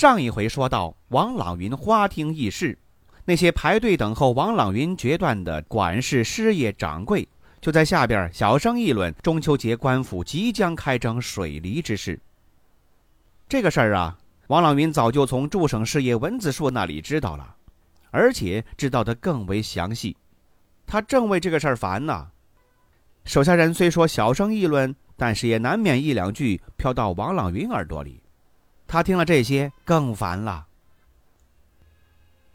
上一回说到王朗云花厅议事，那些排队等候王朗云决断的管事、师爷、掌柜，就在下边小声议论中秋节官府即将开征水梨之事。这个事儿啊，王朗云早就从驻省师爷文子树那里知道了，而且知道的更为详细。他正为这个事儿烦呢。手下人虽说小声议论，但是也难免一两句飘到王朗云耳朵里。他听了这些，更烦了。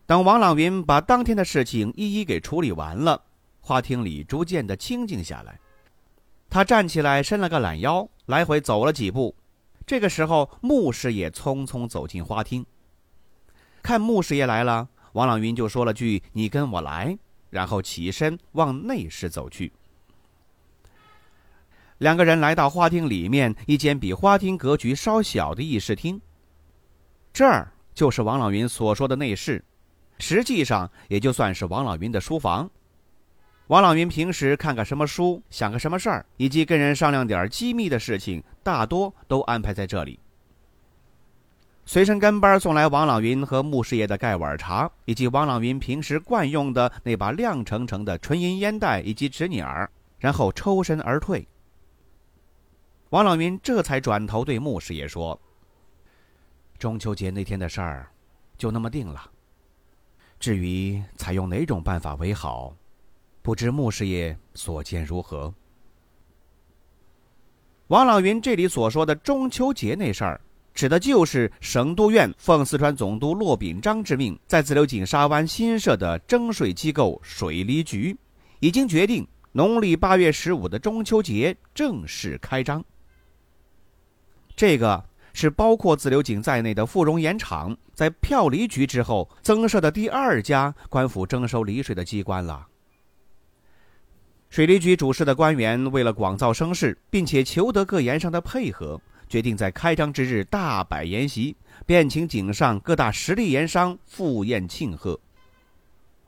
等王朗云把当天的事情一一给处理完了，花厅里逐渐的清静下来。他站起来，伸了个懒腰，来回走了几步。这个时候，穆师爷匆匆走进花厅。看穆师爷来了，王朗云就说了句：“你跟我来。”然后起身往内室走去。两个人来到花厅里面一间比花厅格局稍小的议事厅。这儿就是王朗云所说的内室，实际上也就算是王朗云的书房。王朗云平时看个什么书，想个什么事儿，以及跟人商量点机密的事情，大多都安排在这里。随身跟班送来王朗云和穆师爷的盖碗茶，以及王朗云平时惯用的那把亮澄澄的纯银烟袋以及纸捻儿，然后抽身而退。王朗云这才转头对穆师爷说。中秋节那天的事儿，就那么定了。至于采用哪种办法为好，不知穆师爷所见如何？王朗云这里所说的中秋节那事儿，指的就是省督院奉四川总督骆秉章之命，在自流井沙湾新设的征税机构水利局，已经决定农历八月十五的中秋节正式开张。这个。是包括自流井在内的富荣盐场在票厘局之后增设的第二家官府征收离税的机关了。水利局主事的官员为了广造声势，并且求得各盐商的配合，决定在开张之日大摆筵席，便请井上各大实力盐商赴宴庆贺。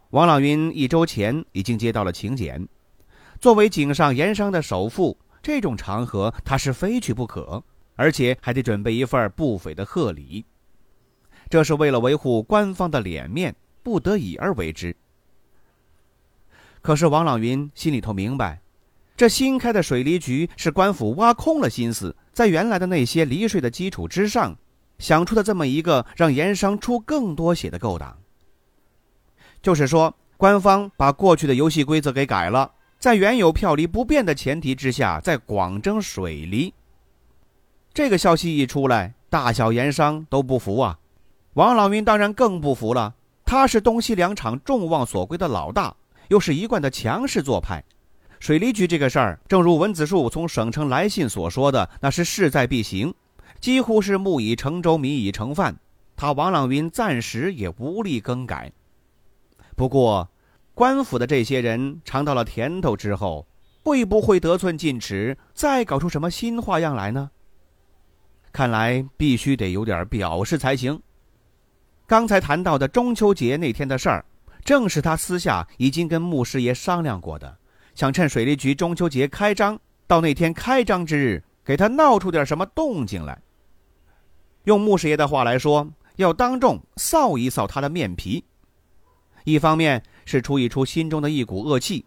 王朗云一周前已经接到了请柬，作为井上盐商的首富，这种场合他是非去不可。而且还得准备一份不菲的贺礼，这是为了维护官方的脸面，不得已而为之。可是王朗云心里头明白，这新开的水利局是官府挖空了心思，在原来的那些离税的基础之上，想出的这么一个让盐商出更多血的勾当。就是说，官方把过去的游戏规则给改了，在原有票厘不变的前提之下，在广征水利。这个消息一出来，大小盐商都不服啊！王朗云当然更不服了。他是东西两厂众望所归的老大，又是一贯的强势做派。水利局这个事儿，正如文子树从省城来信所说的，那是势在必行，几乎是木已成舟，米已成饭。他王朗云暂时也无力更改。不过，官府的这些人尝到了甜头之后，会不会得寸进尺，再搞出什么新花样来呢？看来必须得有点表示才行。刚才谈到的中秋节那天的事儿，正是他私下已经跟穆师爷商量过的，想趁水利局中秋节开张，到那天开张之日，给他闹出点什么动静来。用穆师爷的话来说，要当众臊一臊他的面皮。一方面是出一出心中的一股恶气，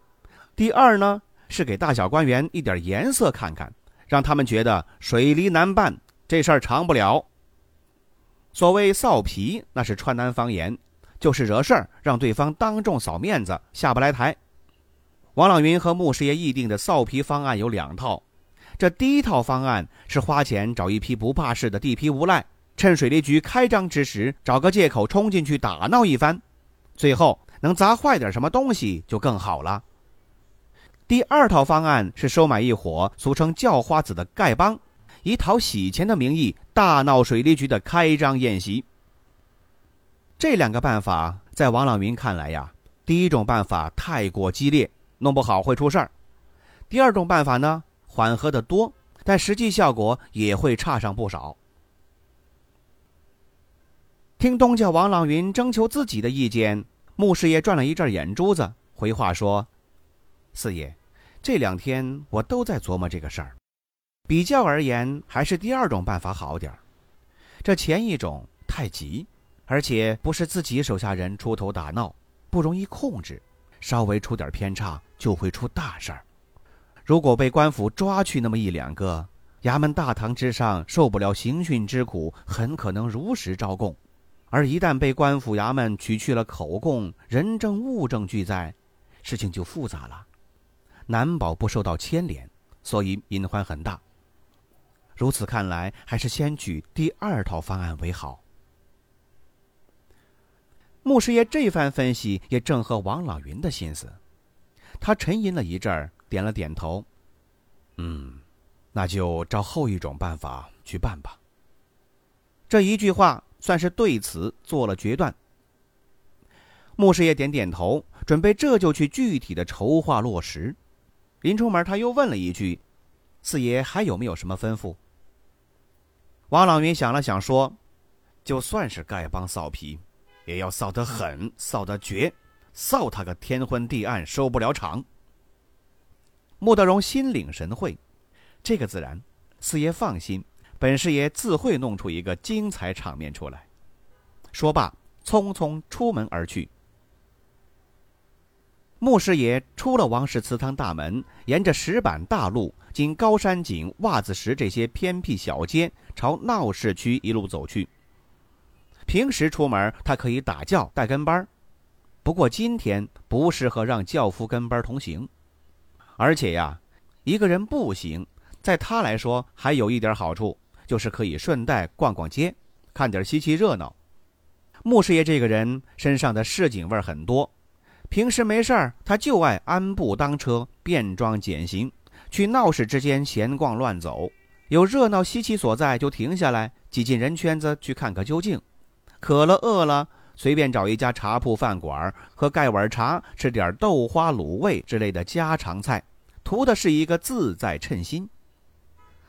第二呢是给大小官员一点颜色看看，让他们觉得水利难办。这事儿长不了。所谓臊皮，那是川南方言，就是惹事儿，让对方当众扫面子，下不来台。王朗云和穆师爷议定的臊皮方案有两套。这第一套方案是花钱找一批不怕事的地痞无赖，趁水利局开张之时，找个借口冲进去打闹一番，最后能砸坏点什么东西就更好了。第二套方案是收买一伙俗称叫花子的丐帮。以讨喜钱的名义大闹水利局的开张宴席，这两个办法在王朗云看来呀，第一种办法太过激烈，弄不好会出事儿；第二种办法呢，缓和的多，但实际效果也会差上不少。听东家王朗云征求自己的意见，穆师爷转了一阵眼珠子，回话说：“四爷，这两天我都在琢磨这个事儿，比较而言，还是第二种办法好点儿。这前一种太急，而且不是自己手下人出头打闹，不容易控制，稍微出点偏差就会出大事儿。如果被官府抓去那么一两个，衙门大堂之上受不了刑讯之苦，很可能如实招供。”而一旦被官府衙门取去了口供，人证物证俱在，事情就复杂了，难保不受到牵连，所以隐患很大。如此看来，还是先举第二套方案为好。穆师爷这番分析也正合王老云的心思，他沉吟了一阵儿，点了点头：“嗯，那就照后一种办法去办吧。”这一句话。算是对此做了决断。穆师爷点点头，准备这就去具体的筹划落实。临出门，他又问了一句：“四爷还有没有什么吩咐？”王朗云想了想，说：“就算是丐帮臊皮，也要臊得狠，臊得绝，臊他个天昏地暗，收不了场。”穆德荣心领神会，这个自然，四爷放心。本师爷自会弄出一个精彩场面出来。说罢，匆匆出门而去。穆师爷出了王氏祠堂大门，沿着石板大路，经高山井、袜子石这些偏僻小街，朝闹市区一路走去。平时出门，他可以打轿带跟班不过今天不适合让轿夫跟班同行。而且呀，一个人步行，在他来说还有一点好处。就是可以顺带逛逛街，看点稀奇热闹。穆师爷这个人身上的市井味很多，平时没事儿他就爱安步当车，便装简行，去闹市之间闲逛乱走。有热闹稀奇所在就停下来，挤进人圈子去看个究竟。渴了饿了，随便找一家茶铺饭馆喝盖碗茶，吃点豆花卤味之类的家常菜，图的是一个自在称心。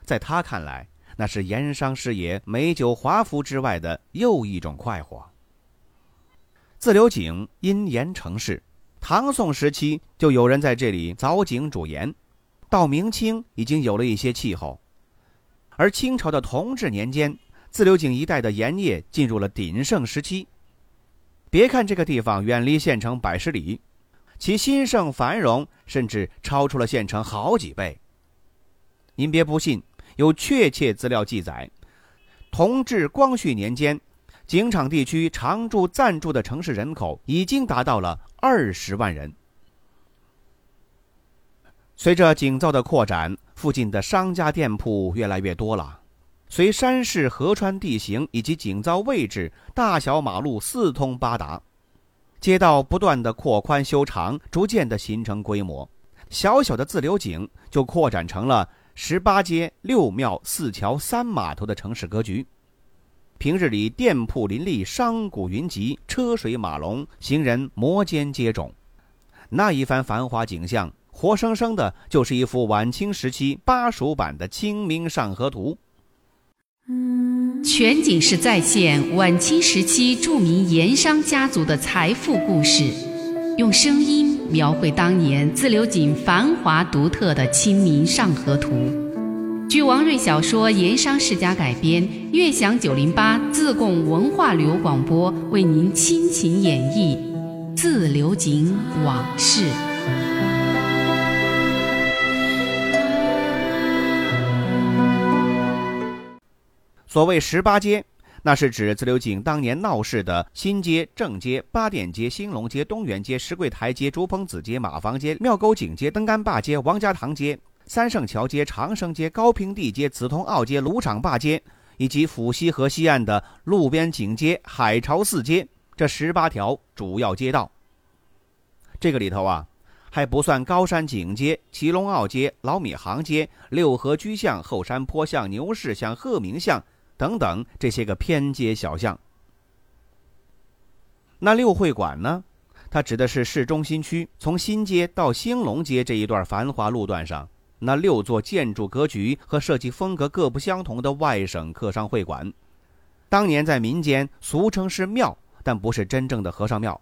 在他看来。那是盐商师爷美酒华服之外的又一种快活。自流井因盐成市，唐宋时期就有人在这里凿井煮盐，到明清已经有了一些气候，而清朝的同治年间，自流井一带的盐业进入了鼎盛时期。别看这个地方远离县城百十里，其兴盛繁荣甚至超出了县城好几倍。您别不信。有确切资料记载，同治、光绪年间，井场地区常住暂住的城市人口已经达到了二十万人。随着井造的扩展，附近的商家店铺越来越多了。随山势、河川地形以及井造位置，大小马路四通八达，街道不断的扩宽修长，逐渐的形成规模。小小的自流井就扩展成了。十八街六庙四桥三码头的城市格局，平日里店铺林立，商贾云集，车水马龙，行人摩肩接踵。那一番繁华景象，活生生的就是一幅晚清时期巴蜀版的《清明上河图》。全景式再现晚清时期著名盐商家族的财富故事，用声音。描绘当年自流井繁华独特的《清明上河图》，据王瑞小说《盐商世家》改编，悦享九零八自贡文化旅游广播为您倾情演绎《自流井往事》。所谓十八街。那是指自流井当年闹市的新街、正街、八店街、兴隆街、东园街、石柜台街、竹棚子街、马房街、庙沟井街、登杆坝街、王家塘街、三圣桥街、长生街、高平地街、紫铜澳街、芦场坝街，以及府西河西岸的路边井街、海潮寺街这十八条主要街道。这个里头啊，还不算高山井街、祁龙澳街、老米行街、六合居巷、后山坡巷、牛市巷、鹤鸣巷。等等，这些个偏街小巷。那六会馆呢？它指的是市中心区从新街到兴隆街这一段繁华路段上那六座建筑格局和设计风格各不相同的外省客商会馆。当年在民间俗称是庙，但不是真正的和尚庙。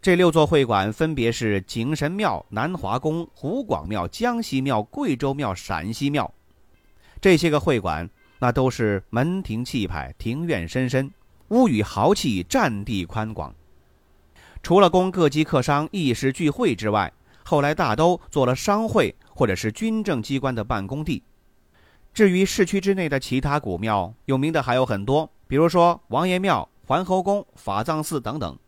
这六座会馆分别是景神庙、南华宫、湖广庙、江西庙、贵州庙、陕西庙。这些个会馆，那都是门庭气派、庭院深深、屋宇豪气、占地宽广。除了供各级客商议事聚会之外，后来大都做了商会或者是军政机关的办公地。至于市区之内的其他古庙，有名的还有很多，比如说王爷庙、桓侯宫、法藏寺等等。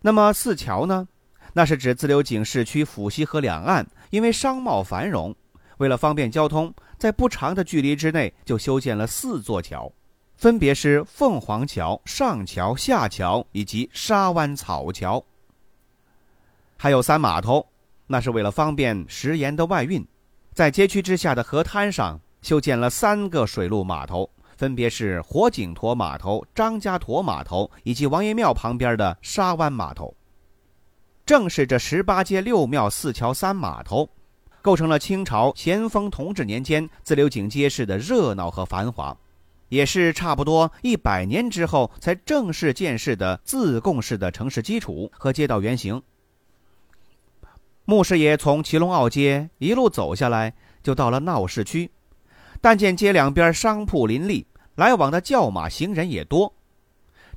那么四桥呢？那是指自流井市区府西河两岸，因为商贸繁荣，为了方便交通，在不长的距离之内就修建了四座桥，分别是凤凰桥、上桥、下桥以及沙湾草桥。还有三码头，那是为了方便食盐的外运，在街区之下的河滩上修建了三个水陆码头。分别是火井沱码头、张家沱码头以及王爷庙旁边的沙湾码头。正是这十八街六庙四桥三码头，构成了清朝咸丰同治年间自流井街市的热闹和繁华，也是差不多一百年之后才正式建市的自贡市的城市基础和街道原型。穆师爷从祁隆坳街一路走下来，就到了闹市区，但见街两边商铺林立。来往的轿马行人也多，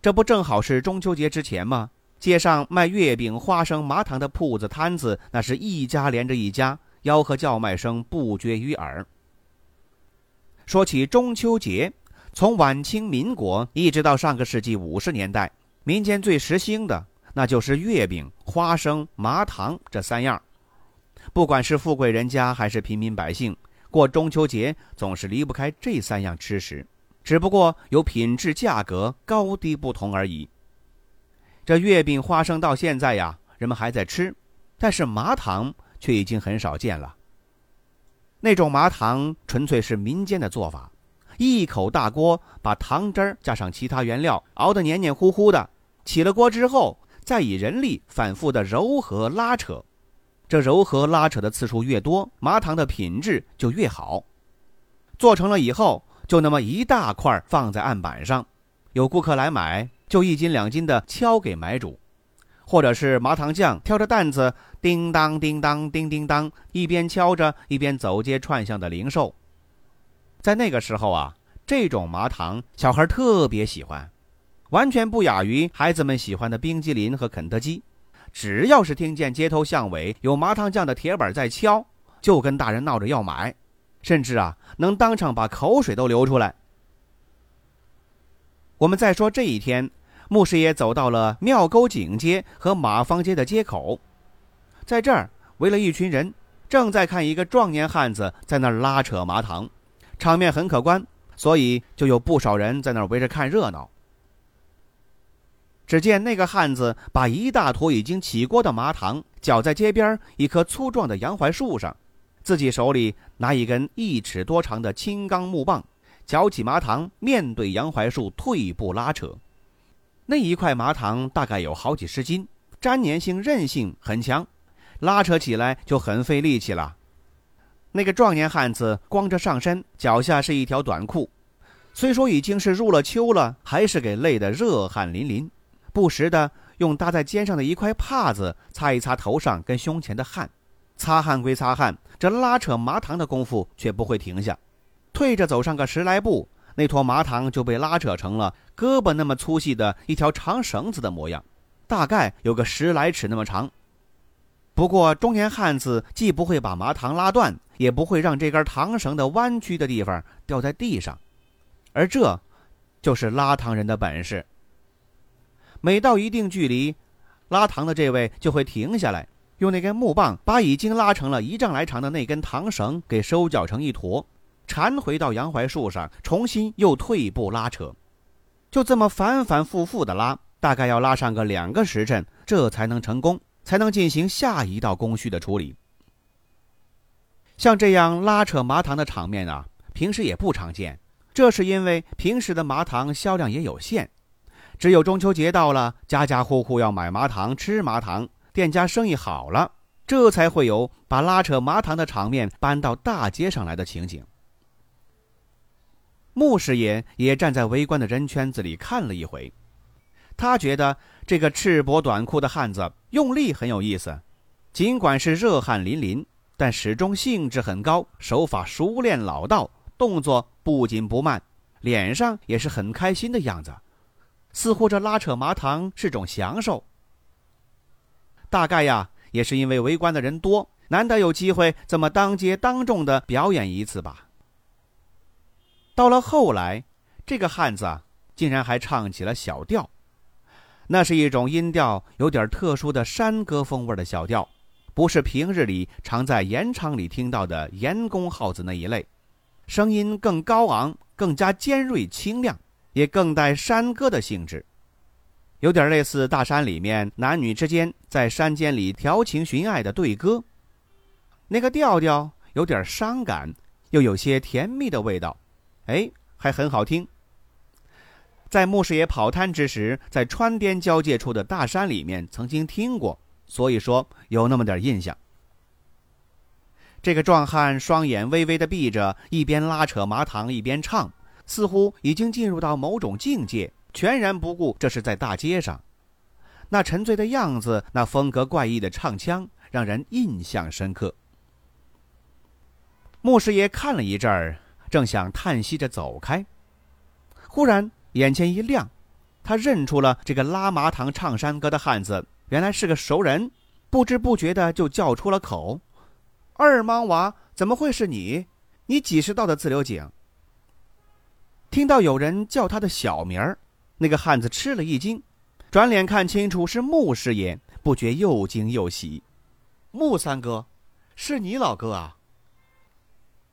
这不正好是中秋节之前吗？街上卖月饼、花生、麻糖的铺子摊子，那是一家连着一家，吆喝叫卖声不绝于耳。说起中秋节，从晚清民国一直到上个世纪五十年代，民间最时兴的那就是月饼、花生、麻糖这三样。不管是富贵人家还是平民百姓，过中秋节总是离不开这三样吃食。只不过有品质、价格高低不同而已。这月饼、花生到现在呀，人们还在吃，但是麻糖却已经很少见了。那种麻糖纯粹是民间的做法，一口大锅把糖汁儿加上其他原料熬得黏黏糊糊的，起了锅之后，再以人力反复的揉和拉扯。这揉和拉扯的次数越多，麻糖的品质就越好。做成了以后。就那么一大块放在案板上，有顾客来买，就一斤两斤的敲给买主，或者是麻糖匠挑着担子，叮当叮当叮叮当，一边敲着一边走街串巷的零售。在那个时候啊，这种麻糖小孩特别喜欢，完全不亚于孩子们喜欢的冰激凌和肯德基。只要是听见街头巷尾有麻糖匠的铁板在敲，就跟大人闹着要买。甚至啊，能当场把口水都流出来。我们再说这一天，牧师爷走到了庙沟井街和马坊街的街口，在这儿围了一群人，正在看一个壮年汉子在那儿拉扯麻糖，场面很可观，所以就有不少人在那儿围着看热闹。只见那个汉子把一大坨已经起锅的麻糖搅在街边一棵粗壮的洋槐树上。自己手里拿一根一尺多长的青钢木棒，搅起麻糖，面对杨槐树退步拉扯。那一块麻糖大概有好几十斤，粘粘性、韧性很强，拉扯起来就很费力气了。那个壮年汉子光着上身，脚下是一条短裤，虽说已经是入了秋了，还是给累得热汗淋淋，不时的用搭在肩上的一块帕子擦一擦头上跟胸前的汗。擦汗归擦汗，这拉扯麻糖的功夫却不会停下。退着走上个十来步，那坨麻糖就被拉扯成了胳膊那么粗细的一条长绳子的模样，大概有个十来尺那么长。不过中年汉子既不会把麻糖拉断，也不会让这根糖绳的弯曲的地方掉在地上，而这，就是拉糖人的本事。每到一定距离，拉糖的这位就会停下来。用那根木棒把已经拉成了一丈来长的那根糖绳给收缴成一坨，缠回到杨槐树上，重新又退步拉扯，就这么反反复复的拉，大概要拉上个两个时辰，这才能成功，才能进行下一道工序的处理。像这样拉扯麻糖的场面啊，平时也不常见，这是因为平时的麻糖销量也有限，只有中秋节到了，家家户户要买麻糖、吃麻糖，店家生意好了，这才会有把拉扯麻糖的场面搬到大街上来的情景。穆师爷也站在围观的人圈子里看了一回，他觉得这个赤膊短裤的汉子用力很有意思，尽管是热汗淋淋，但始终兴致很高，手法熟练老道，动作不紧不慢，脸上也是很开心的样子。似乎这拉扯麻糖是种享受。大概呀，也是因为围观的人多，难得有机会这么当街当众的表演一次吧。到了后来，这个汉子啊竟然还唱起了小调，那是一种音调有点特殊的山歌风味的小调，不是平日里常在盐场里听到的盐工号子那一类，声音更高昂，更加尖锐清亮。也更带山歌的性质，有点类似大山里面男女之间在山间里调情寻爱的对歌。那个调调有点伤感，又有些甜蜜的味道，哎，还很好听。在穆师爷跑滩之时，在川滇交界处的大山里面曾经听过，所以说有那么点印象。这个壮汉双眼微微的闭着，一边拉扯麻糖一边唱。似乎已经进入到某种境界，全然不顾这是在大街上。那沉醉的样子，那风格怪异的唱腔，让人印象深刻。穆师爷看了一阵儿，正想叹息着走开，忽然眼前一亮，他认出了这个拉麻糖唱山歌的汉子，原来是个熟人，不知不觉的就叫出了口：“二莽娃，怎么会是你？你几时到的自流井？”听到有人叫他的小名儿，那个汉子吃了一惊，转脸看清楚是穆师爷，不觉又惊又喜。穆三哥，是你老哥啊！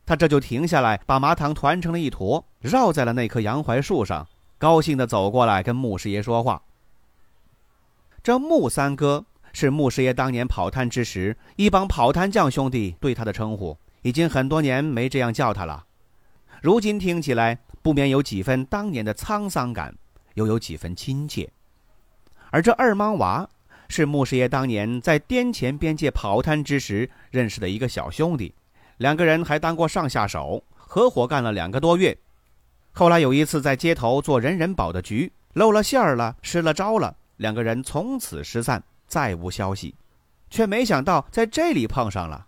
他这就停下来，把麻糖团成了一坨，绕在了那棵杨槐树上，高兴地走过来跟穆师爷说话。这穆三哥是穆师爷当年跑滩之时，一帮跑滩匠兄弟对他的称呼，已经很多年没这样叫他了。如今听起来。不免有几分当年的沧桑感，又有几分亲切。而这二莽娃是穆师爷当年在滇黔边界跑滩之时认识的一个小兄弟，两个人还当过上下手，合伙干了两个多月。后来有一次在街头做人人保的局，露了馅儿了，失了招了，两个人从此失散，再无消息。却没想到在这里碰上了。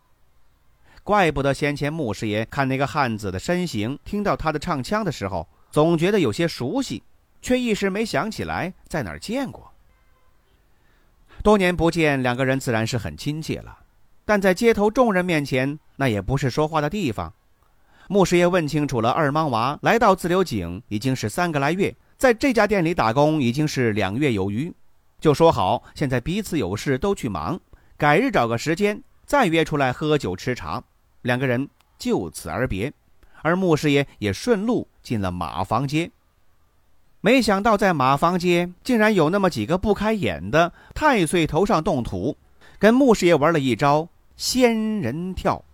怪不得先前穆师爷看那个汉子的身形，听到他的唱腔的时候，总觉得有些熟悉，却一时没想起来在哪儿见过。多年不见，两个人自然是很亲切了，但在街头众人面前，那也不是说话的地方。穆师爷问清楚了，二莽娃来到自流井已经是三个来月，在这家店里打工已经是两月有余，就说好现在彼此有事都去忙，改日找个时间再约出来喝酒吃茶。两个人就此而别，而穆师爷也顺路进了马房街。没想到在马房街竟然有那么几个不开眼的太岁头上动土，跟穆师爷玩了一招仙人跳。